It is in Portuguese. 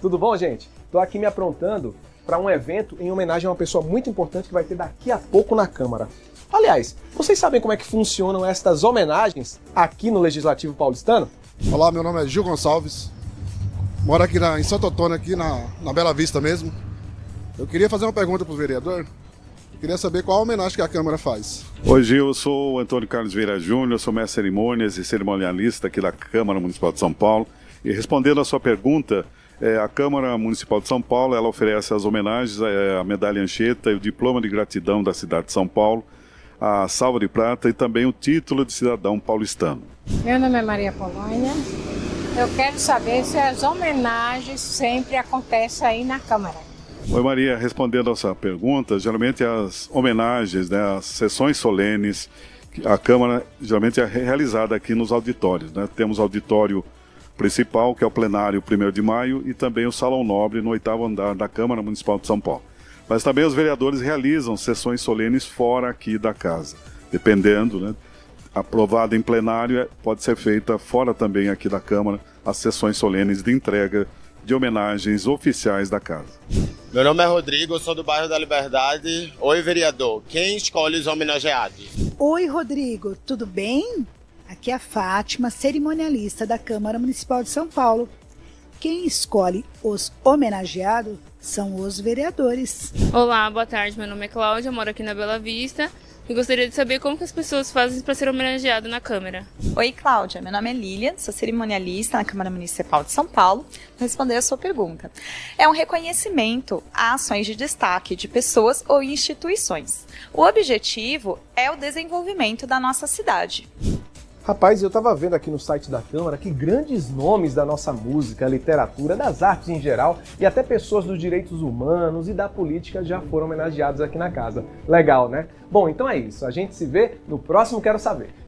Tudo bom, gente? Tô aqui me aprontando para um evento em homenagem a uma pessoa muito importante que vai ter daqui a pouco na Câmara. Aliás, vocês sabem como é que funcionam estas homenagens aqui no Legislativo Paulistano? Olá, meu nome é Gil Gonçalves. Moro aqui na, em Santo Antônio, aqui na, na Bela Vista mesmo. Eu queria fazer uma pergunta para o vereador. Eu queria saber qual a homenagem que a Câmara faz. Oi, Gil. Eu sou o Antônio Carlos Vieira Júnior, sou mestre de cerimônias e cerimonialista aqui da Câmara Municipal de São Paulo. E respondendo a sua pergunta, é, a Câmara Municipal de São Paulo ela oferece as homenagens, é, a medalha Anchieta e o diploma de gratidão da cidade de São Paulo, a salva de prata e também o título de cidadão paulistano. Meu nome é Maria Polônia. Eu quero saber se as homenagens sempre acontecem aí na Câmara. Oi Maria, respondendo a sua pergunta, geralmente as homenagens, né, as sessões solenes, a Câmara geralmente é realizada aqui nos auditórios. Né? Temos auditório principal, que é o plenário 1 de maio, e também o Salão Nobre no oitavo andar da Câmara Municipal de São Paulo. Mas também os vereadores realizam sessões solenes fora aqui da casa, dependendo, né? Aprovada em plenário, é, pode ser feita fora também aqui da Câmara, as sessões solenes de entrega de homenagens oficiais da casa. Meu nome é Rodrigo, eu sou do bairro da Liberdade. Oi, vereador. Quem escolhe os homenageados? Oi, Rodrigo, tudo bem? Aqui é a Fátima, cerimonialista da Câmara Municipal de São Paulo. Quem escolhe os homenageados são os vereadores. Olá, boa tarde. Meu nome é Cláudia, moro aqui na Bela Vista e gostaria de saber como que as pessoas fazem para ser homenageado na Câmara. Oi, Cláudia. Meu nome é Lilian, sou cerimonialista na Câmara Municipal de São Paulo. Vou responder a sua pergunta. É um reconhecimento a ações de destaque de pessoas ou instituições. O objetivo é o desenvolvimento da nossa cidade. Rapaz, eu tava vendo aqui no site da Câmara que grandes nomes da nossa música, literatura, das artes em geral e até pessoas dos direitos humanos e da política já foram homenageados aqui na casa. Legal, né? Bom, então é isso. A gente se vê no próximo Quero Saber.